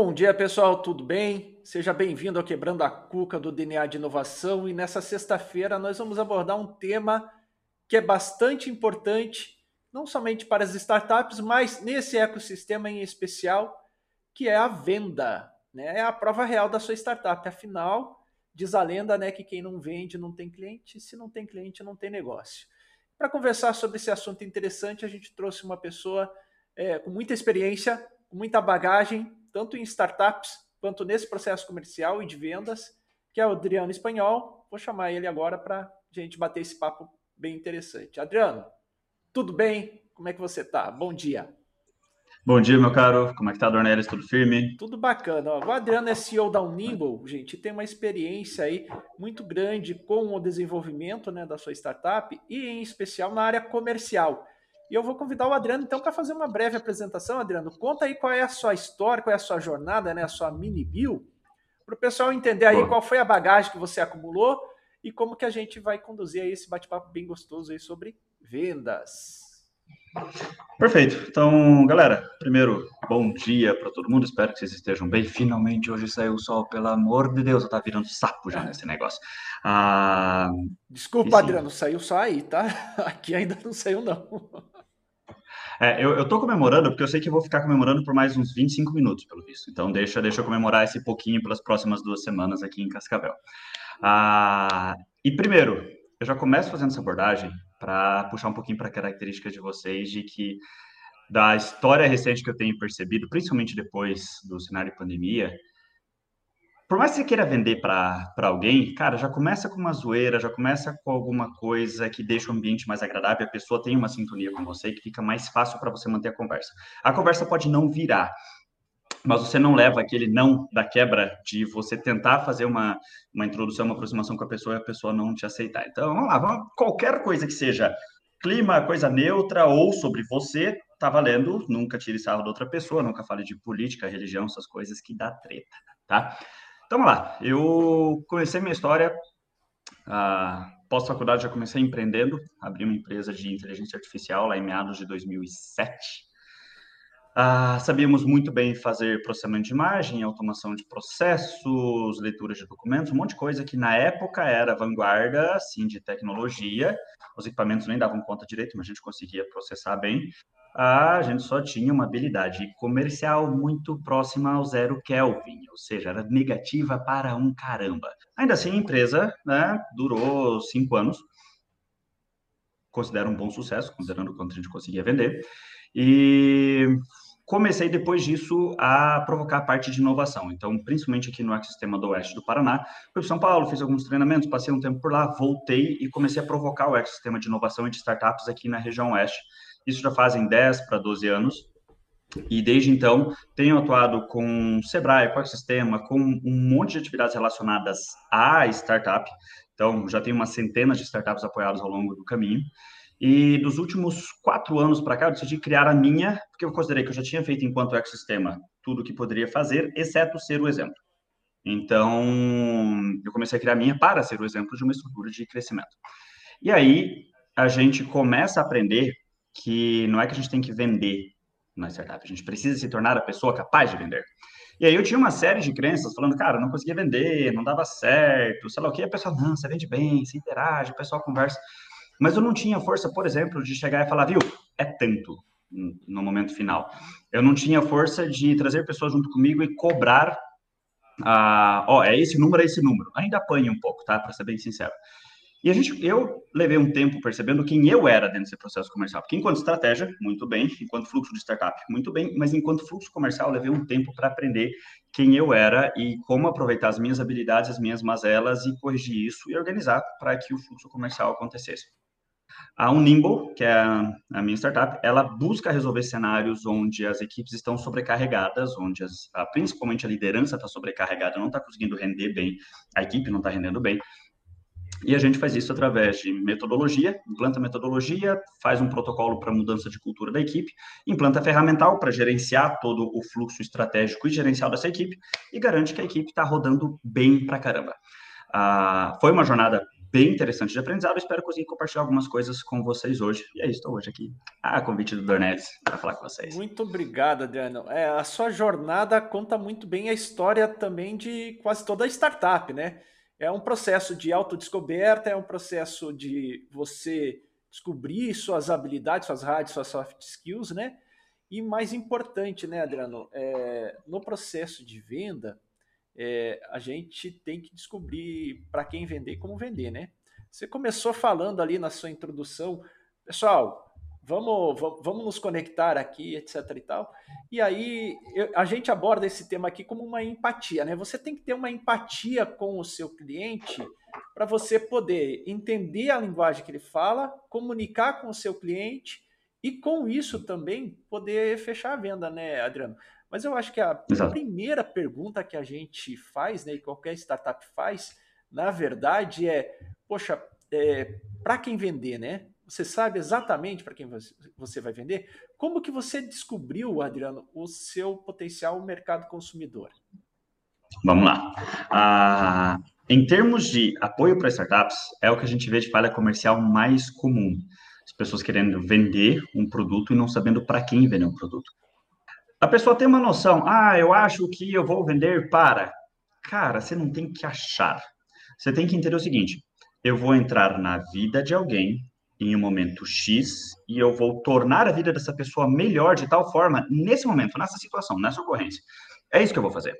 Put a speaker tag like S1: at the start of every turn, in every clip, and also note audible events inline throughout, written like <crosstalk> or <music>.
S1: Bom dia, pessoal, tudo bem? Seja bem-vindo ao Quebrando a Cuca do DNA de Inovação e nessa sexta-feira nós vamos abordar um tema que é bastante importante, não somente para as startups, mas nesse ecossistema em especial, que é a venda. Né? É a prova real da sua startup. Afinal, diz a lenda né, que quem não vende não tem cliente, se não tem cliente não tem negócio. Para conversar sobre esse assunto interessante, a gente trouxe uma pessoa é, com muita experiência, com muita bagagem, tanto em startups quanto nesse processo comercial e de vendas, que é o Adriano Espanhol. Vou chamar ele agora para a gente bater esse papo bem interessante. Adriano, tudo bem? Como é que você está? Bom dia.
S2: Bom dia, meu caro. Como é que tá, Dornelis? Tudo firme?
S1: Tudo bacana. O Adriano é CEO da Unimble, gente, tem uma experiência aí muito grande com o desenvolvimento né, da sua startup e, em especial, na área comercial. E eu vou convidar o Adriano, então, para fazer uma breve apresentação. Adriano, conta aí qual é a sua história, qual é a sua jornada, né, a sua mini bio, para o pessoal entender aí qual foi a bagagem que você acumulou e como que a gente vai conduzir aí esse bate-papo bem gostoso aí sobre vendas.
S2: Perfeito. Então, galera, primeiro, bom dia para todo mundo. Espero que vocês estejam bem. Finalmente hoje saiu o sol, pelo amor de Deus, eu tá virando sapo já nesse negócio.
S1: Ah, Desculpa, Adriano, saiu só aí, tá? <laughs> Aqui ainda não saiu, não.
S2: É, eu, eu tô comemorando porque eu sei que eu vou ficar comemorando por mais uns 25 minutos, pelo visto. Então, deixa, deixa eu comemorar esse pouquinho pelas próximas duas semanas aqui em Cascavel. Ah, e primeiro, eu já começo fazendo essa abordagem para puxar um pouquinho para a característica de vocês de que da história recente que eu tenho percebido, principalmente depois do cenário de pandemia, por mais que você queira vender para alguém, cara, já começa com uma zoeira, já começa com alguma coisa que deixa o ambiente mais agradável, a pessoa tem uma sintonia com você que fica mais fácil para você manter a conversa. A conversa pode não virar, mas você não leva aquele não da quebra de você tentar fazer uma, uma introdução, uma aproximação com a pessoa e a pessoa não te aceitar. Então, vamos lá, vamos, qualquer coisa que seja clima, coisa neutra ou sobre você, tá valendo, nunca tire sarro da outra pessoa, nunca fale de política, religião, essas coisas que dá treta, tá? Então, vamos lá, eu comecei minha história, ah, pós-faculdade já comecei empreendendo, abri uma empresa de inteligência artificial lá em meados de 2007, ah, sabíamos muito bem fazer processamento de imagem, automação de processos, leitura de documentos, um monte de coisa que na época era vanguarda, assim, de tecnologia. Os equipamentos nem davam conta direito, mas a gente conseguia processar bem. Ah, a gente só tinha uma habilidade comercial muito próxima ao zero Kelvin, ou seja, era negativa para um caramba. Ainda assim, a empresa né, durou cinco anos, considero um bom sucesso, considerando quanto a gente conseguia vender. E comecei depois disso a provocar a parte de inovação. Então, principalmente aqui no ecossistema do Oeste do Paraná, fui para São Paulo, fiz alguns treinamentos, passei um tempo por lá, voltei e comecei a provocar o ecossistema de inovação e de startups aqui na região Oeste. Isso já fazem 10 para 12 anos. E desde então, tenho atuado com Sebrae, com o ecossistema, com um monte de atividades relacionadas à startup. Então, já tenho uma centena de startups apoiadas ao longo do caminho. E dos últimos quatro anos para cá, eu decidi criar a minha, porque eu considerei que eu já tinha feito enquanto ecossistema tudo o que poderia fazer, exceto ser o exemplo. Então, eu comecei a criar a minha para ser o exemplo de uma estrutura de crescimento. E aí, a gente começa a aprender que não é que a gente tem que vender na startup, a gente precisa se tornar a pessoa capaz de vender. E aí eu tinha uma série de crenças falando, cara, não conseguia vender, não dava certo, sei lá o que, a pessoa, não, você vende bem, você interage, o pessoal conversa. Mas eu não tinha força, por exemplo, de chegar e falar, viu, é tanto no momento final. Eu não tinha força de trazer pessoas junto comigo e cobrar, ah, ó, é esse número, é esse número. Ainda apanho um pouco, tá? Para ser bem sincero. E a gente, eu levei um tempo percebendo quem eu era dentro desse processo comercial. Porque enquanto estratégia, muito bem. Enquanto fluxo de startup, muito bem. Mas enquanto fluxo comercial, levei um tempo para aprender quem eu era e como aproveitar as minhas habilidades, as minhas mazelas e corrigir isso e organizar para que o fluxo comercial acontecesse. A Unimble, que é a minha startup, ela busca resolver cenários onde as equipes estão sobrecarregadas, onde as, principalmente a liderança está sobrecarregada, não está conseguindo render bem, a equipe não está rendendo bem. E a gente faz isso através de metodologia, implanta metodologia, faz um protocolo para mudança de cultura da equipe, implanta ferramental para gerenciar todo o fluxo estratégico e gerencial dessa equipe e garante que a equipe está rodando bem para caramba. Ah, foi uma jornada bem interessante de aprendizado. espero conseguir compartilhar algumas coisas com vocês hoje. E é isso, estou hoje aqui. Ah, convite do Dornelis para falar com vocês.
S1: Muito obrigado, Adriano. É, a sua jornada conta muito bem a história também de quase toda a startup, né? É um processo de autodescoberta, é um processo de você descobrir suas habilidades, suas hard, suas soft skills, né? E mais importante, né, Adriano, é, no processo de venda, é, a gente tem que descobrir para quem vender como vender, né? Você começou falando ali na sua introdução, pessoal, vamos, vamos nos conectar aqui, etc e tal. E aí eu, a gente aborda esse tema aqui como uma empatia, né? Você tem que ter uma empatia com o seu cliente para você poder entender a linguagem que ele fala, comunicar com o seu cliente e com isso também poder fechar a venda, né, Adriano? Mas eu acho que a Exato. primeira pergunta que a gente faz, né, e qualquer startup faz, na verdade é, poxa, é, para quem vender, né? Você sabe exatamente para quem você vai vender? Como que você descobriu, Adriano, o seu potencial mercado consumidor?
S2: Vamos lá. Ah, em termos de apoio para startups, é o que a gente vê de falha comercial mais comum. As pessoas querendo vender um produto e não sabendo para quem vender um produto. A pessoa tem uma noção, ah, eu acho que eu vou vender para. Cara, você não tem que achar. Você tem que entender o seguinte: eu vou entrar na vida de alguém em um momento X e eu vou tornar a vida dessa pessoa melhor de tal forma nesse momento, nessa situação, nessa ocorrência. É isso que eu vou fazer.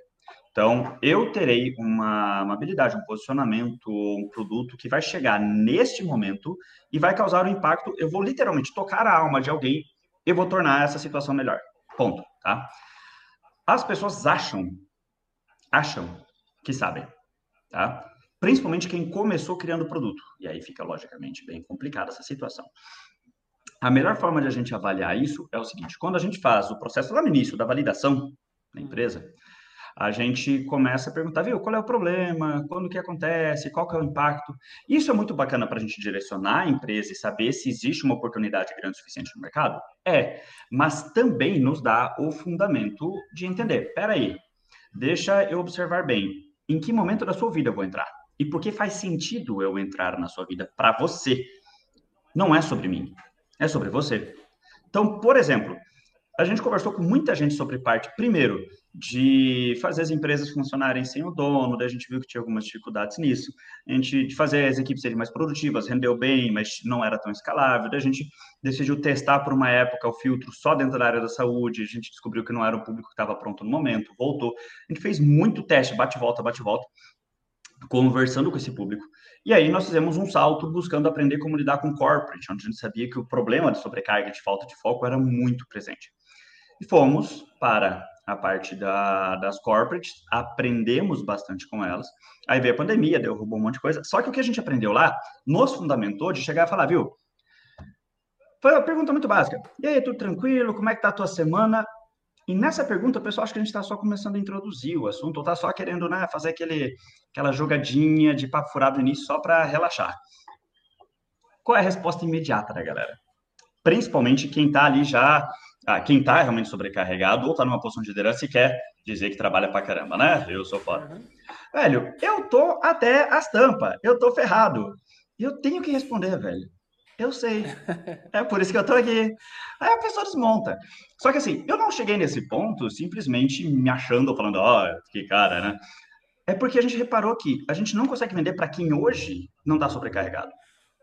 S2: Então, eu terei uma, uma habilidade, um posicionamento, um produto que vai chegar neste momento e vai causar um impacto. Eu vou literalmente tocar a alma de alguém e vou tornar essa situação melhor. Ponto, tá? As pessoas acham, acham que sabem, tá? Principalmente quem começou criando produto. E aí fica, logicamente, bem complicada essa situação. A melhor forma de a gente avaliar isso é o seguinte: quando a gente faz o processo lá no início da validação da empresa, a gente começa a perguntar, viu, qual é o problema, quando que acontece, qual que é o impacto. Isso é muito bacana para a gente direcionar a empresa e saber se existe uma oportunidade grande o suficiente no mercado? É, mas também nos dá o fundamento de entender, peraí, deixa eu observar bem, em que momento da sua vida eu vou entrar? E por que faz sentido eu entrar na sua vida para você? Não é sobre mim, é sobre você. Então, por exemplo, a gente conversou com muita gente sobre parte, primeiro, de fazer as empresas funcionarem sem o dono, daí a gente viu que tinha algumas dificuldades nisso, a gente de fazer as equipes serem mais produtivas, rendeu bem, mas não era tão escalável, daí a gente decidiu testar por uma época o filtro só dentro da área da saúde, a gente descobriu que não era o público que estava pronto no momento, voltou, a gente fez muito teste, bate-volta, bate-volta, conversando com esse público. E aí nós fizemos um salto buscando aprender como lidar com corporate, onde a gente sabia que o problema de sobrecarga, de falta de foco era muito presente. E fomos para a parte da, das corporates, aprendemos bastante com elas. Aí veio a pandemia, derrubou um monte de coisa. Só que o que a gente aprendeu lá nos fundamentou de chegar e falar, viu? Foi uma pergunta muito básica. E aí, tudo tranquilo? Como é que tá a tua semana? E nessa pergunta, o pessoal acha que a gente está só começando a introduzir o assunto, ou está só querendo né, fazer aquele, aquela jogadinha de papo furado no início só para relaxar. Qual é a resposta imediata da galera? Principalmente quem está ali já ah, quem está realmente sobrecarregado ou está numa posição de liderança e quer dizer que trabalha pra caramba, né? Eu sou foda. Uhum. Velho, eu tô até as tampas, eu tô ferrado. E eu tenho que responder, velho. Eu sei. <laughs> É por isso que eu tô aqui. Aí a pessoa desmonta. Só que assim, eu não cheguei nesse ponto simplesmente me achando, falando, ó, oh, que cara, né? É porque a gente reparou que a gente não consegue vender para quem hoje não está sobrecarregado.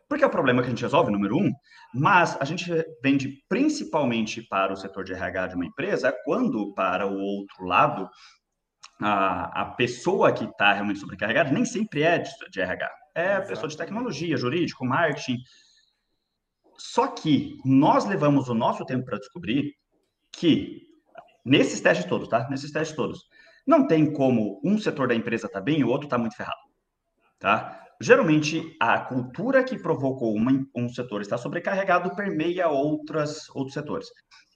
S2: Porque é o problema que a gente resolve, número um, mas a gente vende principalmente para o setor de RH de uma empresa, quando para o outro lado, a, a pessoa que está realmente sobrecarregada nem sempre é de, de RH. É a pessoa de tecnologia, jurídico, marketing. Só que nós levamos o nosso tempo para descobrir que, nesses testes todos, tá? Nesses testes todos, não tem como um setor da empresa estar tá bem e o outro está muito ferrado, tá? Geralmente a cultura que provocou uma, um setor estar sobrecarregado permeia outras, outros setores.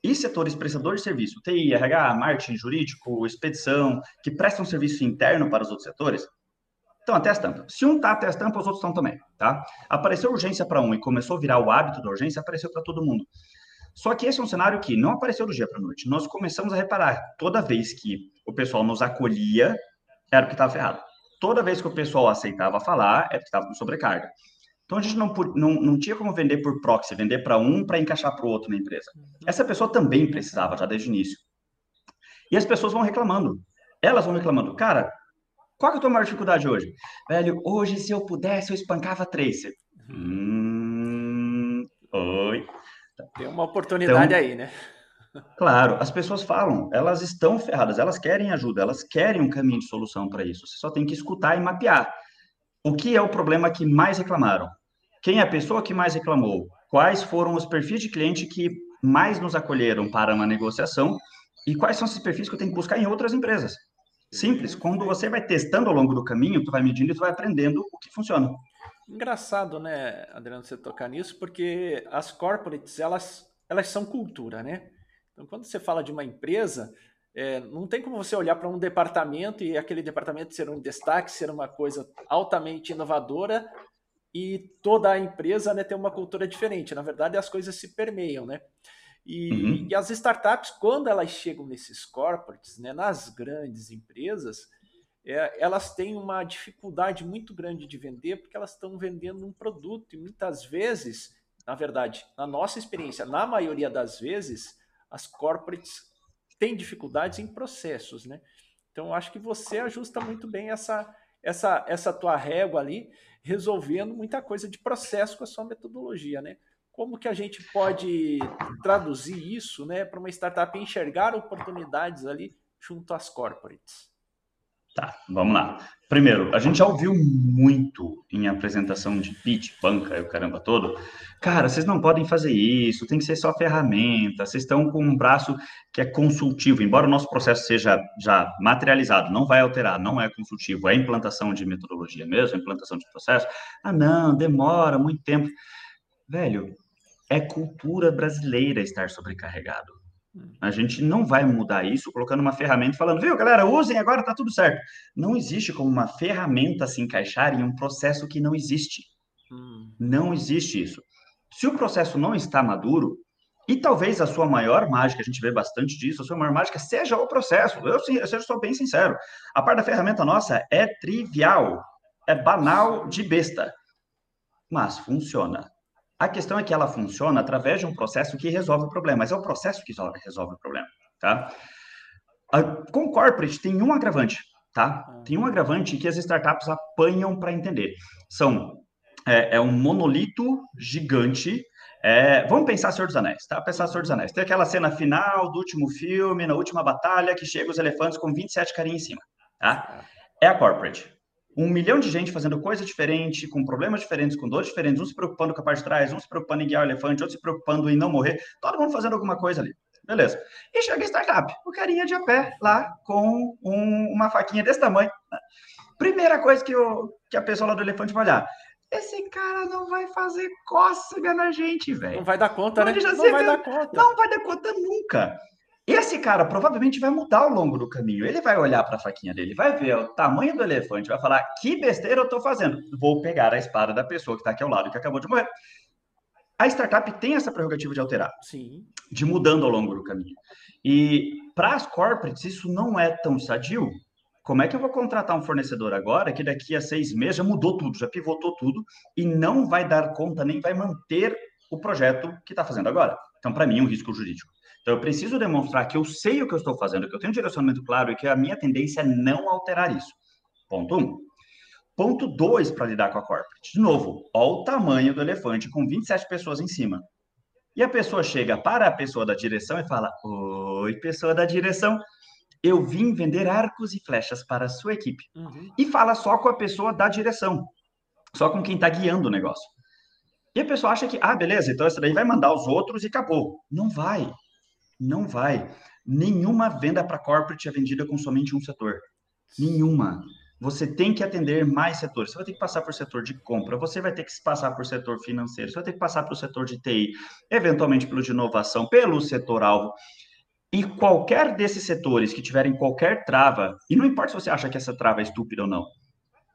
S2: E setores prestadores de serviço, TI, RH, marketing, jurídico, expedição, que prestam serviço interno para os outros setores, estão até as tampas. Se um está até as tampas, os outros estão também, tá? Apareceu urgência para um e começou a virar o hábito da urgência, apareceu para todo mundo. Só que esse é um cenário que não apareceu do dia para a noite. Nós começamos a reparar, toda vez que o pessoal nos acolhia, era porque estava ferrado. Toda vez que o pessoal aceitava falar, é porque estava com sobrecarga. Então a gente não, não, não tinha como vender por proxy, vender para um para encaixar para o outro na empresa. Uhum. Essa pessoa também precisava já desde o início. E as pessoas vão reclamando. Elas vão reclamando. Cara, qual que é a tua maior dificuldade hoje? Velho, hoje se eu pudesse eu espancava três. Hum, oi.
S1: Tem uma oportunidade então, aí, né?
S2: Claro, as pessoas falam, elas estão ferradas, elas querem ajuda, elas querem um caminho de solução para isso. Você só tem que escutar e mapear. O que é o problema que mais reclamaram? Quem é a pessoa que mais reclamou? Quais foram os perfis de cliente que mais nos acolheram para uma negociação? E quais são esses perfis que eu tenho que buscar em outras empresas? Simples. Quando você vai testando ao longo do caminho, tu vai medindo e tu vai aprendendo o que funciona.
S1: Engraçado, né, Adriano, você tocar nisso, porque as corporates, elas, elas são cultura, né? Então, quando você fala de uma empresa, é, não tem como você olhar para um departamento e aquele departamento ser um destaque, ser uma coisa altamente inovadora e toda a empresa né, ter uma cultura diferente. Na verdade, as coisas se permeiam, né? E, uhum. e as startups, quando elas chegam nesses corporates, né, nas grandes empresas, é, elas têm uma dificuldade muito grande de vender porque elas estão vendendo um produto e muitas vezes, na verdade, na nossa experiência, na maioria das vezes, as corporates têm dificuldades em processos, né? Então, acho que você ajusta muito bem essa, essa, essa tua régua ali, resolvendo muita coisa de processo com a sua metodologia, né? Como que a gente pode traduzir isso, né, para uma startup enxergar oportunidades ali junto às corporates?
S2: Tá, vamos lá. Primeiro, a gente já ouviu muito em apresentação de pitch, banca e o caramba todo. Cara, vocês não podem fazer isso, tem que ser só ferramenta, vocês estão com um braço que é consultivo, embora o nosso processo seja já materializado, não vai alterar, não é consultivo, é implantação de metodologia mesmo, implantação de processo. Ah, não, demora muito tempo. Velho, é cultura brasileira estar sobrecarregado. A gente não vai mudar isso colocando uma ferramenta falando, viu, galera, usem agora, tá tudo certo. Não existe como uma ferramenta se encaixar em um processo que não existe. Hum. Não existe isso. Se o processo não está maduro, e talvez a sua maior mágica, a gente vê bastante disso, a sua maior mágica seja o processo. Eu, eu, eu sou bem sincero. A parte da ferramenta nossa é trivial, é banal de besta, mas funciona. A questão é que ela funciona através de um processo que resolve o problema, mas é o processo que resolve o problema, tá? Com corporate tem um agravante, tá? Tem um agravante que as startups apanham para entender. São é, é, um monolito gigante. É, vamos pensar Senhor dos Anéis, tá? Pensar Senhor dos Anéis. Tem aquela cena final do último filme, na última batalha, que chega os elefantes com 27 carinhas em cima, tá? É a corporate um milhão de gente fazendo coisa diferente, com problemas diferentes, com dores diferentes, um se preocupando com a parte de trás, um se preocupando em guiar o elefante, outro se preocupando em não morrer, todo mundo fazendo alguma coisa ali. Beleza. E chega a startup, o carinha de a pé lá com um, uma faquinha desse tamanho. Primeira coisa que, o, que a pessoa lá do elefante vai olhar. Esse cara não vai fazer cócega na gente, velho.
S1: Não vai dar conta, né?
S2: Não vai dar conta. Não vai dar conta nunca. Esse cara provavelmente vai mudar ao longo do caminho. Ele vai olhar para a faquinha dele, vai ver o tamanho do elefante, vai falar: que besteira eu estou fazendo? Vou pegar a espada da pessoa que está aqui ao lado, que acabou de morrer. A startup tem essa prerrogativa de alterar,
S1: Sim.
S2: de mudando ao longo do caminho. E para as corporates, isso não é tão sadio. Como é que eu vou contratar um fornecedor agora que daqui a seis meses já mudou tudo, já pivotou tudo e não vai dar conta nem vai manter o projeto que está fazendo agora? Então, para mim, é um risco jurídico. Então, eu preciso demonstrar que eu sei o que eu estou fazendo, que eu tenho um direcionamento claro e que a minha tendência é não alterar isso. Ponto um. Ponto dois para lidar com a corporate. De novo, olha o tamanho do elefante com 27 pessoas em cima. E a pessoa chega para a pessoa da direção e fala: Oi, pessoa da direção, eu vim vender arcos e flechas para a sua equipe. Uhum. E fala só com a pessoa da direção, só com quem está guiando o negócio. E a pessoa acha que, ah, beleza, então essa daí vai mandar os outros e acabou. Não vai. Não vai. Nenhuma venda para corporate é vendida com somente um setor. Nenhuma. Você tem que atender mais setores. Você vai ter que passar por setor de compra, você vai ter que passar por setor financeiro, você vai ter que passar pelo setor de TI, eventualmente pelo de inovação, pelo setor alvo. E qualquer desses setores que tiverem qualquer trava, e não importa se você acha que essa trava é estúpida ou não,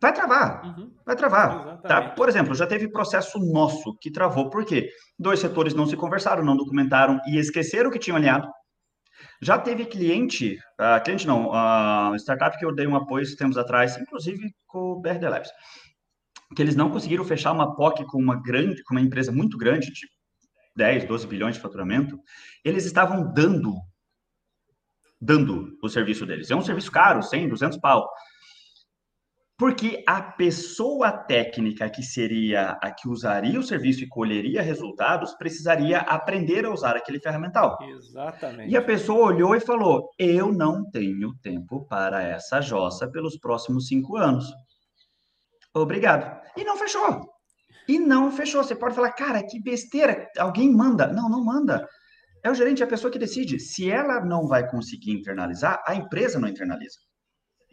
S2: vai travar. Uhum. Vai travar. Tá? Por exemplo, já teve processo nosso que travou. Por quê? Dois setores não se conversaram, não documentaram e esqueceram que tinham alinhado. Já teve cliente, uh, cliente não, uh, startup que eu dei um apoio tempos atrás, inclusive com o BRD Labs, que eles não conseguiram fechar uma POC com uma grande, com uma empresa muito grande, de 10, 12 bilhões de faturamento, eles estavam dando dando o serviço deles. É um serviço caro, 100, 200 pau. Porque a pessoa técnica que seria a que usaria o serviço e colheria resultados precisaria aprender a usar aquele ferramental.
S1: Exatamente.
S2: E a pessoa olhou e falou: Eu não tenho tempo para essa jossa pelos próximos cinco anos. Obrigado. E não fechou. E não fechou. Você pode falar, cara, que besteira. Alguém manda. Não, não manda. É o gerente, é a pessoa que decide. Se ela não vai conseguir internalizar, a empresa não internaliza.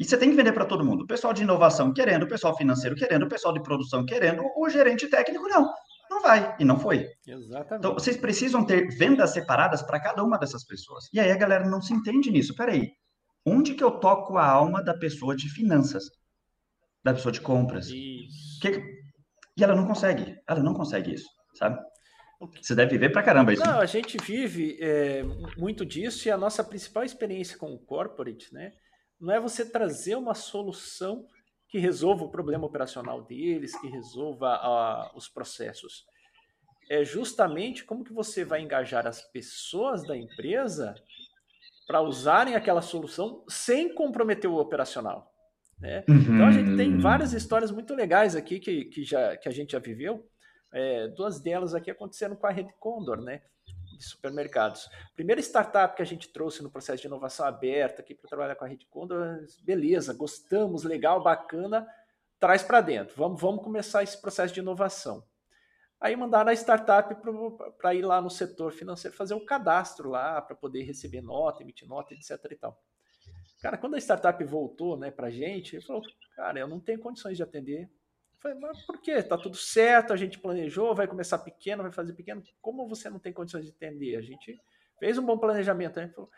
S2: E você tem que vender para todo mundo. O pessoal de inovação querendo, o pessoal financeiro querendo, o pessoal de produção querendo, o gerente técnico não. Não vai. E não foi.
S1: Exatamente.
S2: Então, vocês precisam ter vendas separadas para cada uma dessas pessoas. E aí a galera não se entende nisso. Peraí, onde que eu toco a alma da pessoa de finanças? Da pessoa de compras?
S1: Isso.
S2: Que... E ela não consegue. Ela não consegue isso, sabe? Você deve viver pra caramba isso.
S1: Não, a gente vive é, muito disso e a nossa principal experiência com o corporate, né? Não é você trazer uma solução que resolva o problema operacional deles, que resolva uh, os processos. É justamente como que você vai engajar as pessoas da empresa para usarem aquela solução sem comprometer o operacional. Né? Uhum. Então a gente tem várias histórias muito legais aqui que, que, já, que a gente já viveu. É, duas delas aqui aconteceram com a Rede Condor, né? De supermercados. Primeira startup que a gente trouxe no processo de inovação aberta aqui para trabalhar com a Rede Condor, beleza, gostamos, legal, bacana, traz para dentro. Vamos, vamos começar esse processo de inovação. Aí mandaram a startup para ir lá no setor financeiro fazer o cadastro lá para poder receber nota, emitir nota, etc. e tal. Cara, quando a startup voltou né, para a gente, ele falou: Cara, eu não tenho condições de atender Falei, mas por quê? Tá tudo certo, a gente planejou, vai começar pequeno, vai fazer pequeno. Como você não tem condições de entender? A gente fez um bom planejamento. A falou,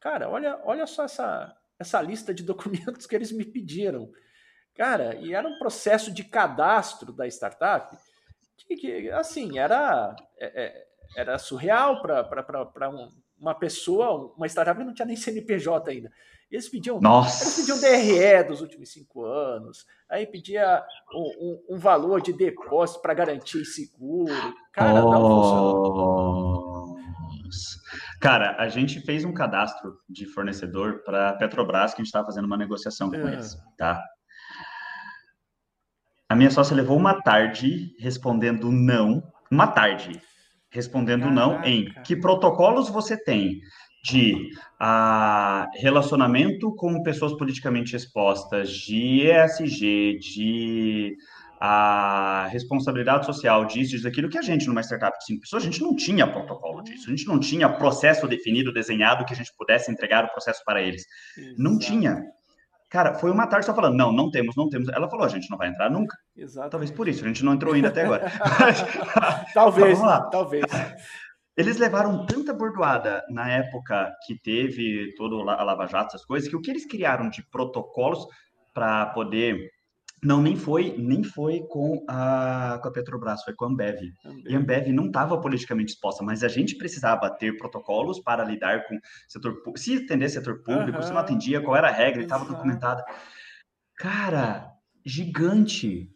S1: cara, olha, olha só essa, essa lista de <laughs> documentos que eles me pediram. Cara, e era um processo de cadastro da startup que, que assim, era, é, é era surreal para um, uma pessoa, uma startup que não tinha nem CNPJ ainda. Eles pediam,
S2: Nossa.
S1: eles pediam DRE dos últimos cinco anos, aí pedia um, um, um valor de depósito para garantir seguro. Cara, oh. não funcionou.
S2: Cara, a gente fez um cadastro de fornecedor para a Petrobras, que a gente estava fazendo uma negociação com é. eles, tá? A minha sócia levou uma tarde respondendo não, uma tarde respondendo Caraca. não em que protocolos você tem de ah, relacionamento com pessoas politicamente expostas, de ESG, de a responsabilidade social disso, disso, daquilo, que a gente, numa startup de cinco pessoas, a gente não tinha protocolo disso, a gente não tinha processo definido, desenhado, que a gente pudesse entregar o processo para eles. Exato. Não tinha. Cara, foi uma tarde só falando, não, não temos, não temos. Ela falou, a gente não vai entrar nunca.
S1: Exato.
S2: Talvez por isso, a gente não entrou ainda até agora. <laughs> <laughs>
S1: talvez, talvez.
S2: Eles levaram tanta bordoada na época que teve todo a Lava Jato, essas coisas, que o que eles criaram de protocolos para poder não, nem foi, nem foi com a, com a Petrobras, foi com a Ambev. Ambev. E a Ambev não estava politicamente exposta, mas a gente precisava ter protocolos para lidar com setor se atender setor público, uhum. se não atendia, qual era a regra, estava documentada. Cara, gigante.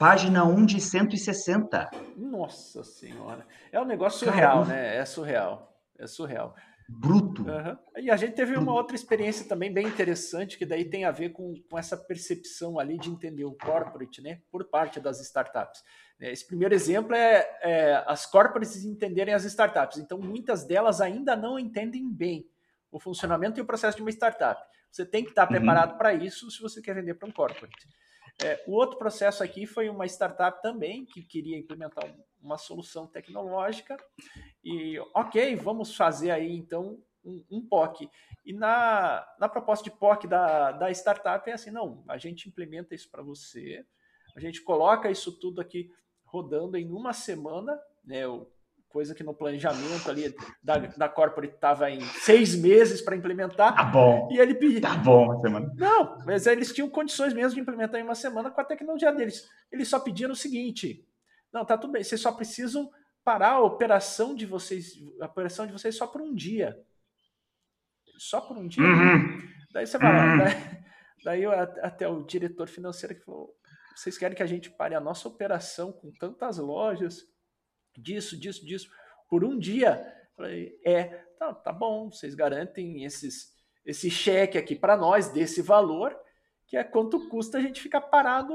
S2: Página 1 de 160.
S1: Nossa Senhora. É um negócio surreal, Cara, né? É surreal. É surreal.
S2: Bruto.
S1: Uhum. E a gente teve uma outra experiência também bem interessante, que daí tem a ver com, com essa percepção ali de entender o corporate, né? Por parte das startups. Esse primeiro exemplo é, é as corporates entenderem as startups. Então, muitas delas ainda não entendem bem o funcionamento e o processo de uma startup. Você tem que estar uhum. preparado para isso se você quer vender para um corporate. É, o outro processo aqui foi uma startup também que queria implementar uma solução tecnológica e, ok, vamos fazer aí então um, um POC. E na, na proposta de POC da, da startup é assim: não, a gente implementa isso para você, a gente coloca isso tudo aqui rodando em uma semana, né? Coisa que no planejamento ali da, da corporate estava em seis meses para implementar.
S2: Tá bom.
S1: E ele pediu.
S2: Tá bom, uma semana.
S1: Não, mas eles tinham condições mesmo de implementar em uma semana com a tecnologia deles. Eles só pediram o seguinte: não, tá tudo bem, vocês só precisam parar a operação de vocês, a operação de vocês só por um dia. só por um dia. Uhum. Daí você vai uhum. lá, né? daí eu, até o diretor financeiro que falou: vocês querem que a gente pare a nossa operação com tantas lojas, disso, disso, disso, por um dia? Falei, é, tá, tá bom, vocês garantem esses, esse cheque aqui para nós desse valor, que é quanto custa a gente ficar parado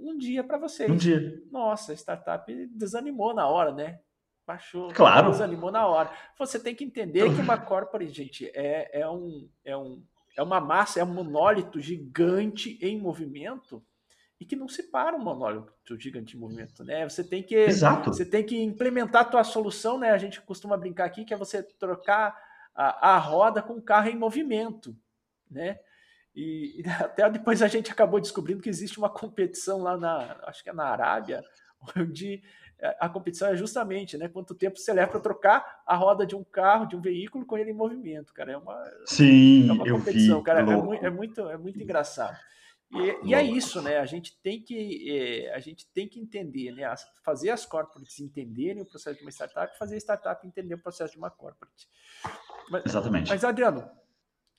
S1: um dia para vocês.
S2: Um dia.
S1: Nossa, a startup desanimou na hora, né? Baixou,
S2: claro.
S1: desanimou na hora. Você tem que entender que uma corporate, gente, é, é, um, é, um, é uma massa, é um monólito gigante em movimento e que não se para um monólito gigante em movimento, né? Você tem que
S2: Exato.
S1: você tem que implementar a tua solução, né? A gente costuma brincar aqui que é você trocar a, a roda com o carro em movimento, né? E, e, <laughs> até depois a gente acabou descobrindo que existe uma competição lá na, acho que é na Arábia, onde a competição é justamente, né? Quanto tempo você leva para trocar a roda de um carro, de um veículo com ele em movimento, cara. É uma,
S2: Sim,
S1: é uma
S2: competição, vi,
S1: cara. É, muito, é, muito, é muito engraçado. E, e, é isso, né? A gente tem que é, a gente tem que entender, né? Fazer as corporates entenderem o processo de uma startup, fazer a startup entender o processo de uma corporate.
S2: Mas, Exatamente.
S1: Mas Adriano,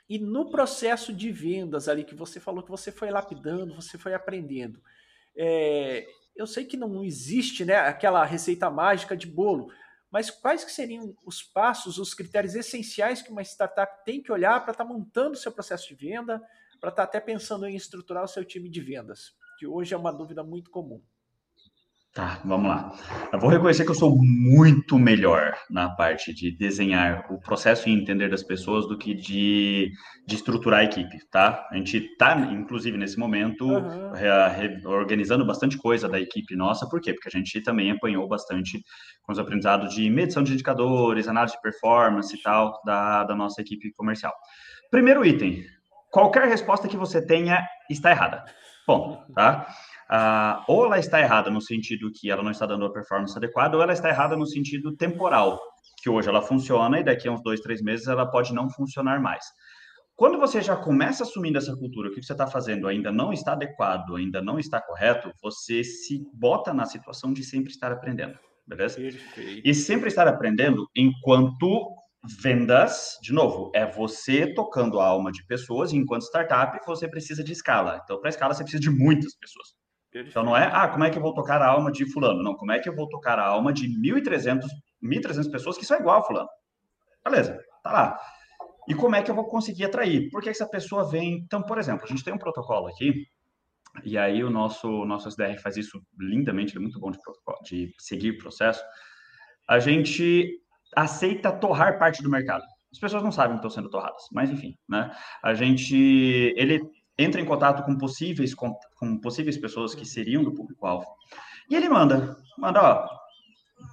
S1: e no processo de vendas ali que você falou que você foi lapidando, você foi aprendendo, é, eu sei que não existe né, aquela receita mágica de bolo, mas quais que seriam os passos, os critérios essenciais que uma startup tem que olhar para estar tá montando o seu processo de venda, para estar tá até pensando em estruturar o seu time de vendas? Que hoje é uma dúvida muito comum.
S2: Tá, vamos lá. Eu vou reconhecer que eu sou muito melhor na parte de desenhar o processo e entender das pessoas do que de, de estruturar a equipe, tá? A gente está, inclusive, nesse momento, uhum. re, organizando bastante coisa da equipe nossa. Por quê? Porque a gente também apanhou bastante com os aprendizados de medição de indicadores, análise de performance e tal da, da nossa equipe comercial. Primeiro item, qualquer resposta que você tenha está errada. Bom, tá? Ah, ou ela está errada no sentido que ela não está dando a performance adequada, ou ela está errada no sentido temporal, que hoje ela funciona e daqui a uns dois, três meses ela pode não funcionar mais. Quando você já começa assumindo essa cultura, o que você está fazendo ainda não está adequado, ainda não está correto, você se bota na situação de sempre estar aprendendo, beleza? Perfeito. E sempre estar aprendendo enquanto vendas, de novo, é você tocando a alma de pessoas, e enquanto startup você precisa de escala. Então, para escala, você precisa de muitas pessoas. Então não é, ah, como é que eu vou tocar a alma de fulano? Não, como é que eu vou tocar a alma de 1.300, 1.300 pessoas que são igual a fulano? Beleza, tá lá. E como é que eu vou conseguir atrair? Por que essa pessoa vem? Então, por exemplo, a gente tem um protocolo aqui, e aí o nosso, nosso SDR faz isso lindamente, ele é muito bom de, de seguir o processo. A gente aceita torrar parte do mercado. As pessoas não sabem que estão sendo torradas, mas enfim, né? A gente, ele entra em contato com possíveis, com, com possíveis pessoas que seriam do público-alvo. E ele manda, manda, ó,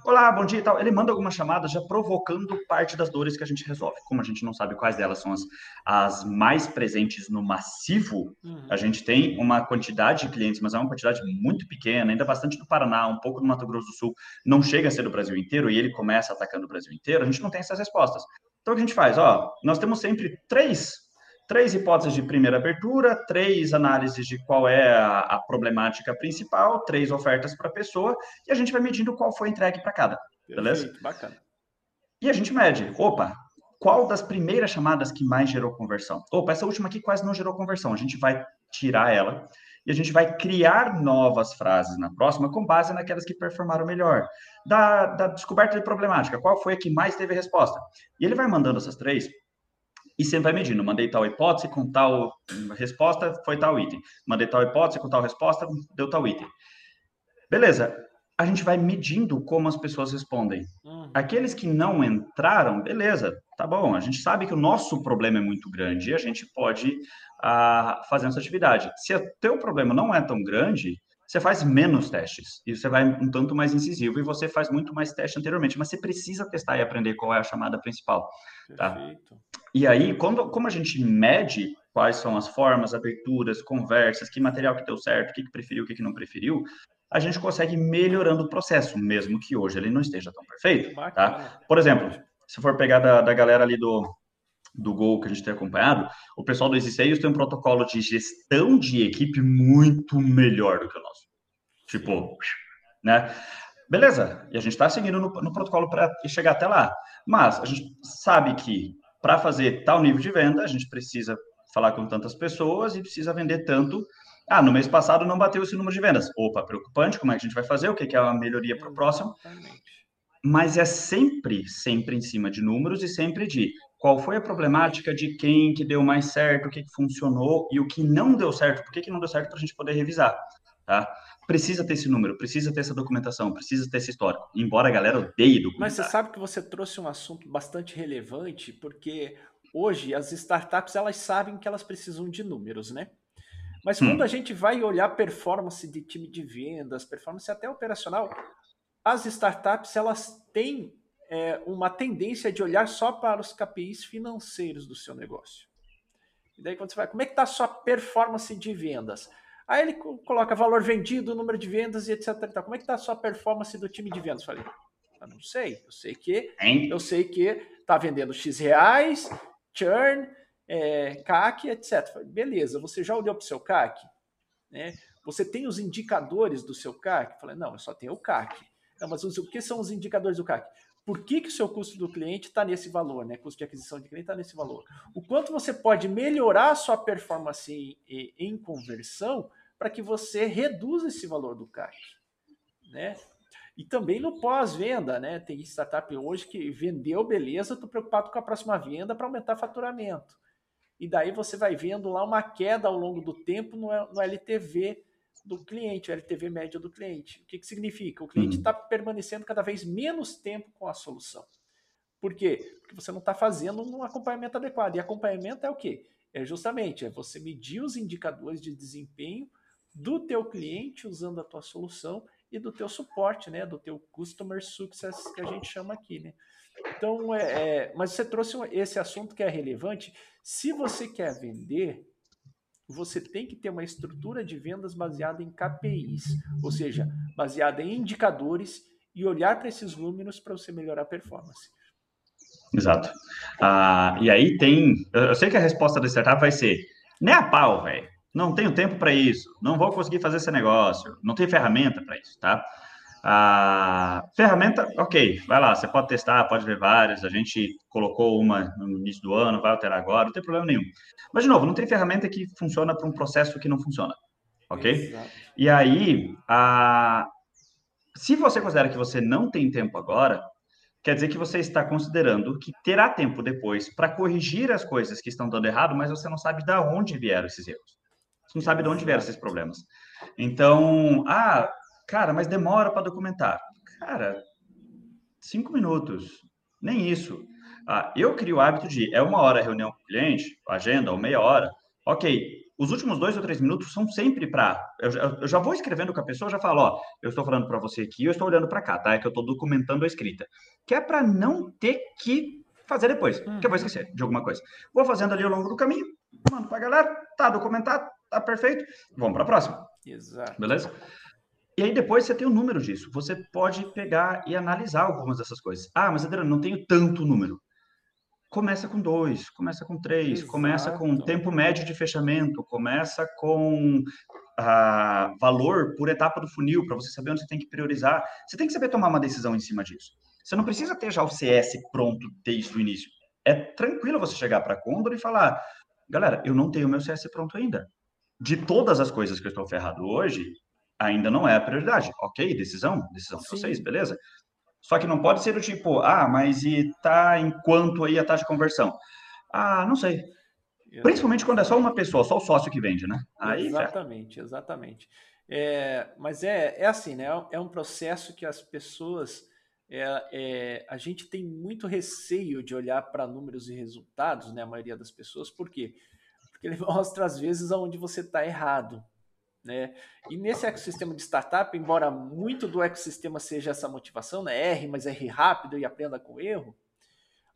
S2: olá, bom dia e tal. Ele manda algumas chamadas já provocando parte das dores que a gente resolve. Como a gente não sabe quais delas são as, as mais presentes no massivo, uhum. a gente tem uma quantidade de clientes, mas é uma quantidade muito pequena, ainda bastante do Paraná, um pouco do Mato Grosso do Sul, não chega a ser do Brasil inteiro e ele começa atacando o Brasil inteiro, a gente não tem essas respostas. Então, o que a gente faz? Ó, nós temos sempre três três hipóteses de primeira abertura, três análises de qual é a, a problemática principal, três ofertas para a pessoa, e a gente vai medindo qual foi entregue para cada. Beleza? Perfeito,
S1: bacana.
S2: E a gente mede, opa, qual das primeiras chamadas que mais gerou conversão? Opa, essa última aqui quase não gerou conversão. A gente vai tirar ela e a gente vai criar novas frases na próxima com base naquelas que performaram melhor. Da, da descoberta de problemática, qual foi a que mais teve resposta? E ele vai mandando essas três e sempre vai medindo. Mandei tal hipótese com tal resposta, foi tal item. Mandei tal hipótese com tal resposta, deu tal item. Beleza. A gente vai medindo como as pessoas respondem. Uhum. Aqueles que não entraram, beleza, tá bom. A gente sabe que o nosso problema é muito grande e a gente pode uh, fazer essa atividade. Se o teu problema não é tão grande, você faz menos testes e você vai um tanto mais incisivo e você faz muito mais teste anteriormente, mas você precisa testar e aprender qual é a chamada principal. Tá? Perfeito. E aí, quando, como a gente mede quais são as formas, aberturas, conversas, que material que deu certo, o que, que preferiu, o que, que não preferiu, a gente consegue melhorando o processo, mesmo que hoje ele não esteja tão perfeito. Tá? Por exemplo, se for pegar da, da galera ali do, do Gol que a gente tem acompanhado, o pessoal do Easy Sales tem um protocolo de gestão de equipe muito melhor do que o nosso. Tipo, né? Beleza, e a gente está seguindo no, no protocolo para chegar até lá. Mas a gente sabe que para fazer tal nível de venda, a gente precisa falar com tantas pessoas e precisa vender tanto. Ah, no mês passado não bateu esse número de vendas. Opa, preocupante, como é que a gente vai fazer? O que é a melhoria para o próximo? Mas é sempre, sempre em cima de números e sempre de qual foi a problemática de quem que deu mais certo, o que, que funcionou e o que não deu certo, por que, que não deu certo para a gente poder revisar, tá? Precisa ter esse número, precisa ter essa documentação, precisa ter esse histórico, embora a galera odeie documentar.
S1: Mas você sabe que você trouxe um assunto bastante relevante, porque hoje as startups elas sabem que elas precisam de números, né? Mas quando hum. a gente vai olhar performance de time de vendas, performance até operacional, as startups elas têm é, uma tendência de olhar só para os KPIs financeiros do seu negócio. E daí quando você vai, como é que está a sua performance de vendas? Aí ele coloca valor vendido, número de vendas e etc. Como é que está a sua performance do time de vendas? Eu falei, eu não sei. Eu sei que eu sei que está vendendo X reais, churn, é, CAC, etc. Falei, beleza, você já olhou para o seu CAC? Né? Você tem os indicadores do seu CAC? Eu falei, não, eu só tenho o CAC. Não, mas o que são os indicadores do CAC? Por que, que o seu custo do cliente está nesse valor, né? Custo de aquisição de cliente está nesse valor. O quanto você pode melhorar a sua performance em, em conversão para que você reduza esse valor do CAC, né? E também no pós-venda, né? Tem startup hoje que vendeu, beleza, estou preocupado com a próxima venda para aumentar faturamento. E daí você vai vendo lá uma queda ao longo do tempo no, no LTV do cliente, o LTV médio do cliente. O que, que significa? O cliente está uhum. permanecendo cada vez menos tempo com a solução. Por quê? Porque você não está fazendo um acompanhamento adequado. E acompanhamento é o quê? É justamente é você medir os indicadores de desempenho do teu cliente usando a tua solução e do teu suporte, né? Do teu customer success que a gente chama aqui, né? Então, é, é mas você trouxe esse assunto que é relevante. Se você quer vender, você tem que ter uma estrutura de vendas baseada em KPIs, ou seja, baseada em indicadores e olhar para esses números para você melhorar a performance.
S2: Exato. Ah, e aí tem. Eu sei que a resposta da startup vai ser: nem a pau, velho. Não tenho tempo para isso. Não vou conseguir fazer esse negócio. Não tenho ferramenta para isso, tá? A ferramenta, ok, vai lá, você pode testar, pode ver várias. A gente colocou uma no início do ano, vai alterar agora, não tem problema nenhum. Mas, de novo, não tem ferramenta que funciona para um processo que não funciona, ok? Exato. E aí, a... se você considera que você não tem tempo agora, quer dizer que você está considerando que terá tempo depois para corrigir as coisas que estão dando errado, mas você não sabe de onde vieram esses erros. Você não sabe de onde vieram esses problemas. Então, ah, Cara, mas demora para documentar. Cara, cinco minutos, nem isso. Ah, eu crio o hábito de é uma hora a reunião com o cliente, agenda, ou meia hora. Ok, os últimos dois ou três minutos são sempre para. Eu, eu, já vou escrevendo com a pessoa, já falo, ó, eu estou falando para você aqui, eu estou olhando para cá, tá? É que eu estou documentando a escrita. Que é para não ter que fazer depois, que eu vou esquecer de alguma coisa. Vou fazendo ali ao longo do caminho, mando para a galera, tá documentado, tá perfeito, vamos para a próxima. Exato. Beleza? E aí depois você tem o número disso. Você pode pegar e analisar algumas dessas coisas. Ah, mas Adriano, não tenho tanto número. Começa com dois, começa com três, Exato. começa com tempo médio de fechamento, começa com ah, valor por etapa do funil, para você saber onde você tem que priorizar. Você tem que saber tomar uma decisão em cima disso. Você não precisa ter já o CS pronto desde o início. É tranquilo você chegar para a Condor e falar: galera, eu não tenho meu CS pronto ainda. De todas as coisas que eu estou ferrado hoje, ainda não é a prioridade. Ok, decisão, decisão de vocês, beleza? Só que não pode ser do tipo, ah, mas e tá em quanto aí a taxa de conversão? Ah, não sei. Principalmente quando é só uma pessoa, só o sócio que vende, né?
S1: Aí, exatamente, exatamente. É, mas é, é assim, né? É um processo que as pessoas. É, é, a gente tem muito receio de olhar para números e resultados, né? A maioria das pessoas, por quê? Porque ele <laughs> mostra às vezes onde você está errado. Né? E nesse ecossistema de startup, embora muito do ecossistema seja essa motivação, né? erre, mas erre rápido e aprenda com erro,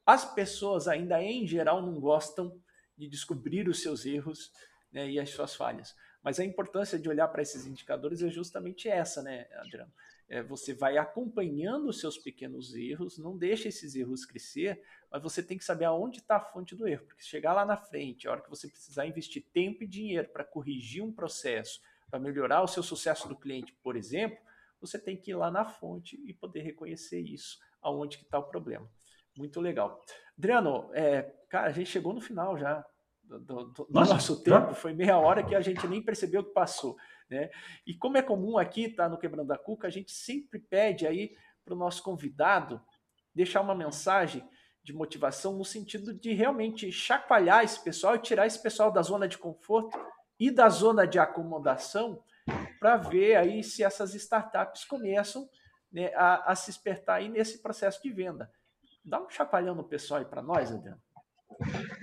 S1: as pessoas ainda em geral não gostam de descobrir os seus erros né, e as suas falhas. Mas a importância de olhar para esses indicadores é justamente essa, né, Adriano? É, você vai acompanhando os seus pequenos erros, não deixa esses erros crescer, mas você tem que saber aonde está a fonte do erro, porque chegar lá na frente, a hora que você precisar investir tempo e dinheiro para corrigir um processo, para melhorar o seu sucesso do cliente, por exemplo, você tem que ir lá na fonte e poder reconhecer isso, aonde que está o problema. Muito legal. Adriano, é, cara, a gente chegou no final já do, do, do Nossa, nosso tempo. Foi meia hora que a gente nem percebeu que passou. Né? E como é comum aqui, tá no Quebrando a Cuca, a gente sempre pede aí para o nosso convidado deixar uma mensagem de motivação no sentido de realmente chacoalhar esse pessoal e tirar esse pessoal da zona de conforto e da zona de acomodação para ver aí se essas startups começam né, a, a, se espertar aí nesse processo de venda. Dá um chacoalhão no pessoal aí para nós, Adriano.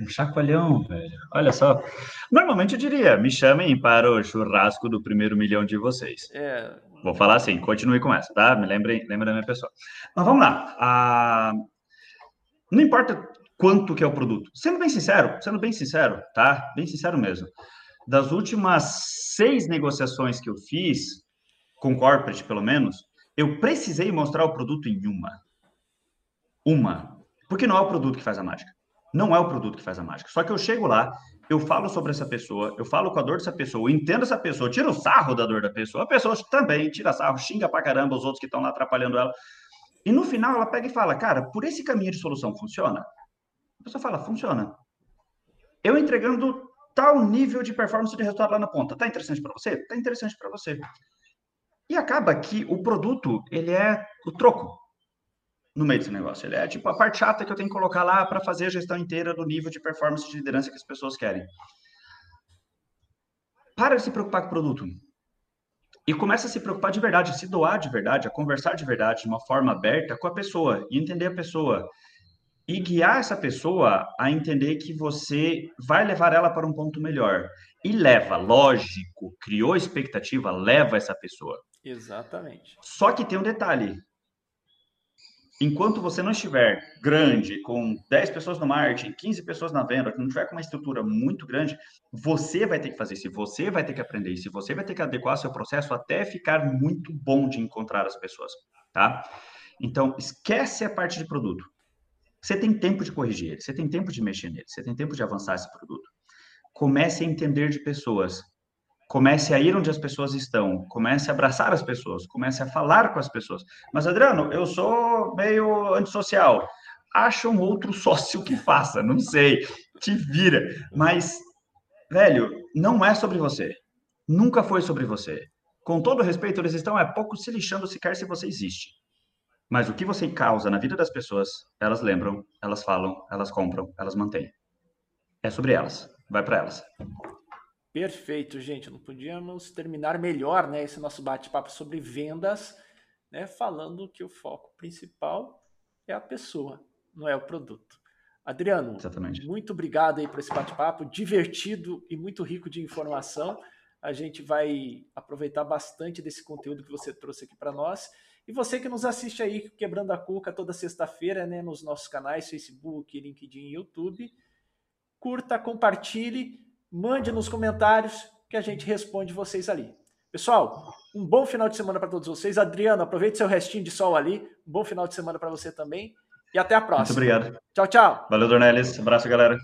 S2: Um chacoalhão, velho. Olha só. Normalmente eu diria, me chamem para o churrasco do primeiro milhão de vocês. É... Vou falar assim, continue com essa, tá? Me lembrem, lembrem da minha pessoa. Mas vamos lá. Ah, não importa quanto que é o produto. Sendo bem sincero, sendo bem sincero, tá? Bem sincero mesmo. Das últimas seis negociações que eu fiz, com corporate pelo menos, eu precisei mostrar o produto em uma. Uma. Porque não é o produto que faz a mágica. Não é o produto que faz a mágica. Só que eu chego lá, eu falo sobre essa pessoa, eu falo com a dor dessa pessoa, entendo essa pessoa, tiro o sarro da dor da pessoa, a pessoa também tira sarro, xinga pra caramba os outros que estão lá atrapalhando ela. E no final ela pega e fala, cara, por esse caminho de solução funciona? A pessoa fala, funciona. Eu entregando tal nível de performance de resultado lá na ponta. Tá interessante para você? Tá interessante para você. E acaba que o produto, ele é o troco no meio desse negócio. Ele é tipo a parte chata que eu tenho que colocar lá para fazer a gestão inteira do nível de performance de liderança que as pessoas querem. Para de se preocupar com o produto. E começa a se preocupar de verdade, a se doar de verdade, a conversar de verdade, de uma forma aberta com a pessoa e entender a pessoa. E guiar essa pessoa a entender que você vai levar ela para um ponto melhor. E leva, lógico, criou expectativa, leva essa pessoa.
S1: Exatamente.
S2: Só que tem um detalhe: enquanto você não estiver grande, com 10 pessoas no marketing, 15 pessoas na venda, que não tiver com uma estrutura muito grande, você vai ter que fazer isso, você vai ter que aprender isso, você vai ter que adequar seu processo até ficar muito bom de encontrar as pessoas, tá? Então, esquece a parte de produto. Você tem tempo de corrigir ele, você tem tempo de mexer nele, você tem tempo de avançar esse produto. Comece a entender de pessoas, comece a ir onde as pessoas estão, comece a abraçar as pessoas, comece a falar com as pessoas. Mas, Adriano, eu sou meio antissocial. Acha um outro <laughs> sócio que faça, não sei, te vira. Mas, velho, não é sobre você. Nunca foi sobre você. Com todo respeito, eles estão é pouco se lixando sequer se você existe. Mas o que você causa na vida das pessoas, elas lembram, elas falam, elas compram, elas mantêm. É sobre elas. Vai para elas.
S1: Perfeito, gente. Não podíamos terminar melhor né, esse nosso bate-papo sobre vendas, né, falando que o foco principal é a pessoa, não é o produto. Adriano, Exatamente. muito obrigado aí por esse bate-papo, divertido e muito rico de informação. A gente vai aproveitar bastante desse conteúdo que você trouxe aqui para nós. E você que nos assiste aí, Quebrando a Cuca, toda sexta-feira, né, nos nossos canais, Facebook, LinkedIn e YouTube, curta, compartilhe mande nos comentários que a gente responde vocês ali. Pessoal, um bom final de semana para todos vocês. Adriano, aproveite seu restinho de sol ali. Um bom final de semana para você também. E até a próxima.
S2: Muito obrigado.
S1: Tchau, tchau.
S2: Valeu, Dornelis. Abraço, galera.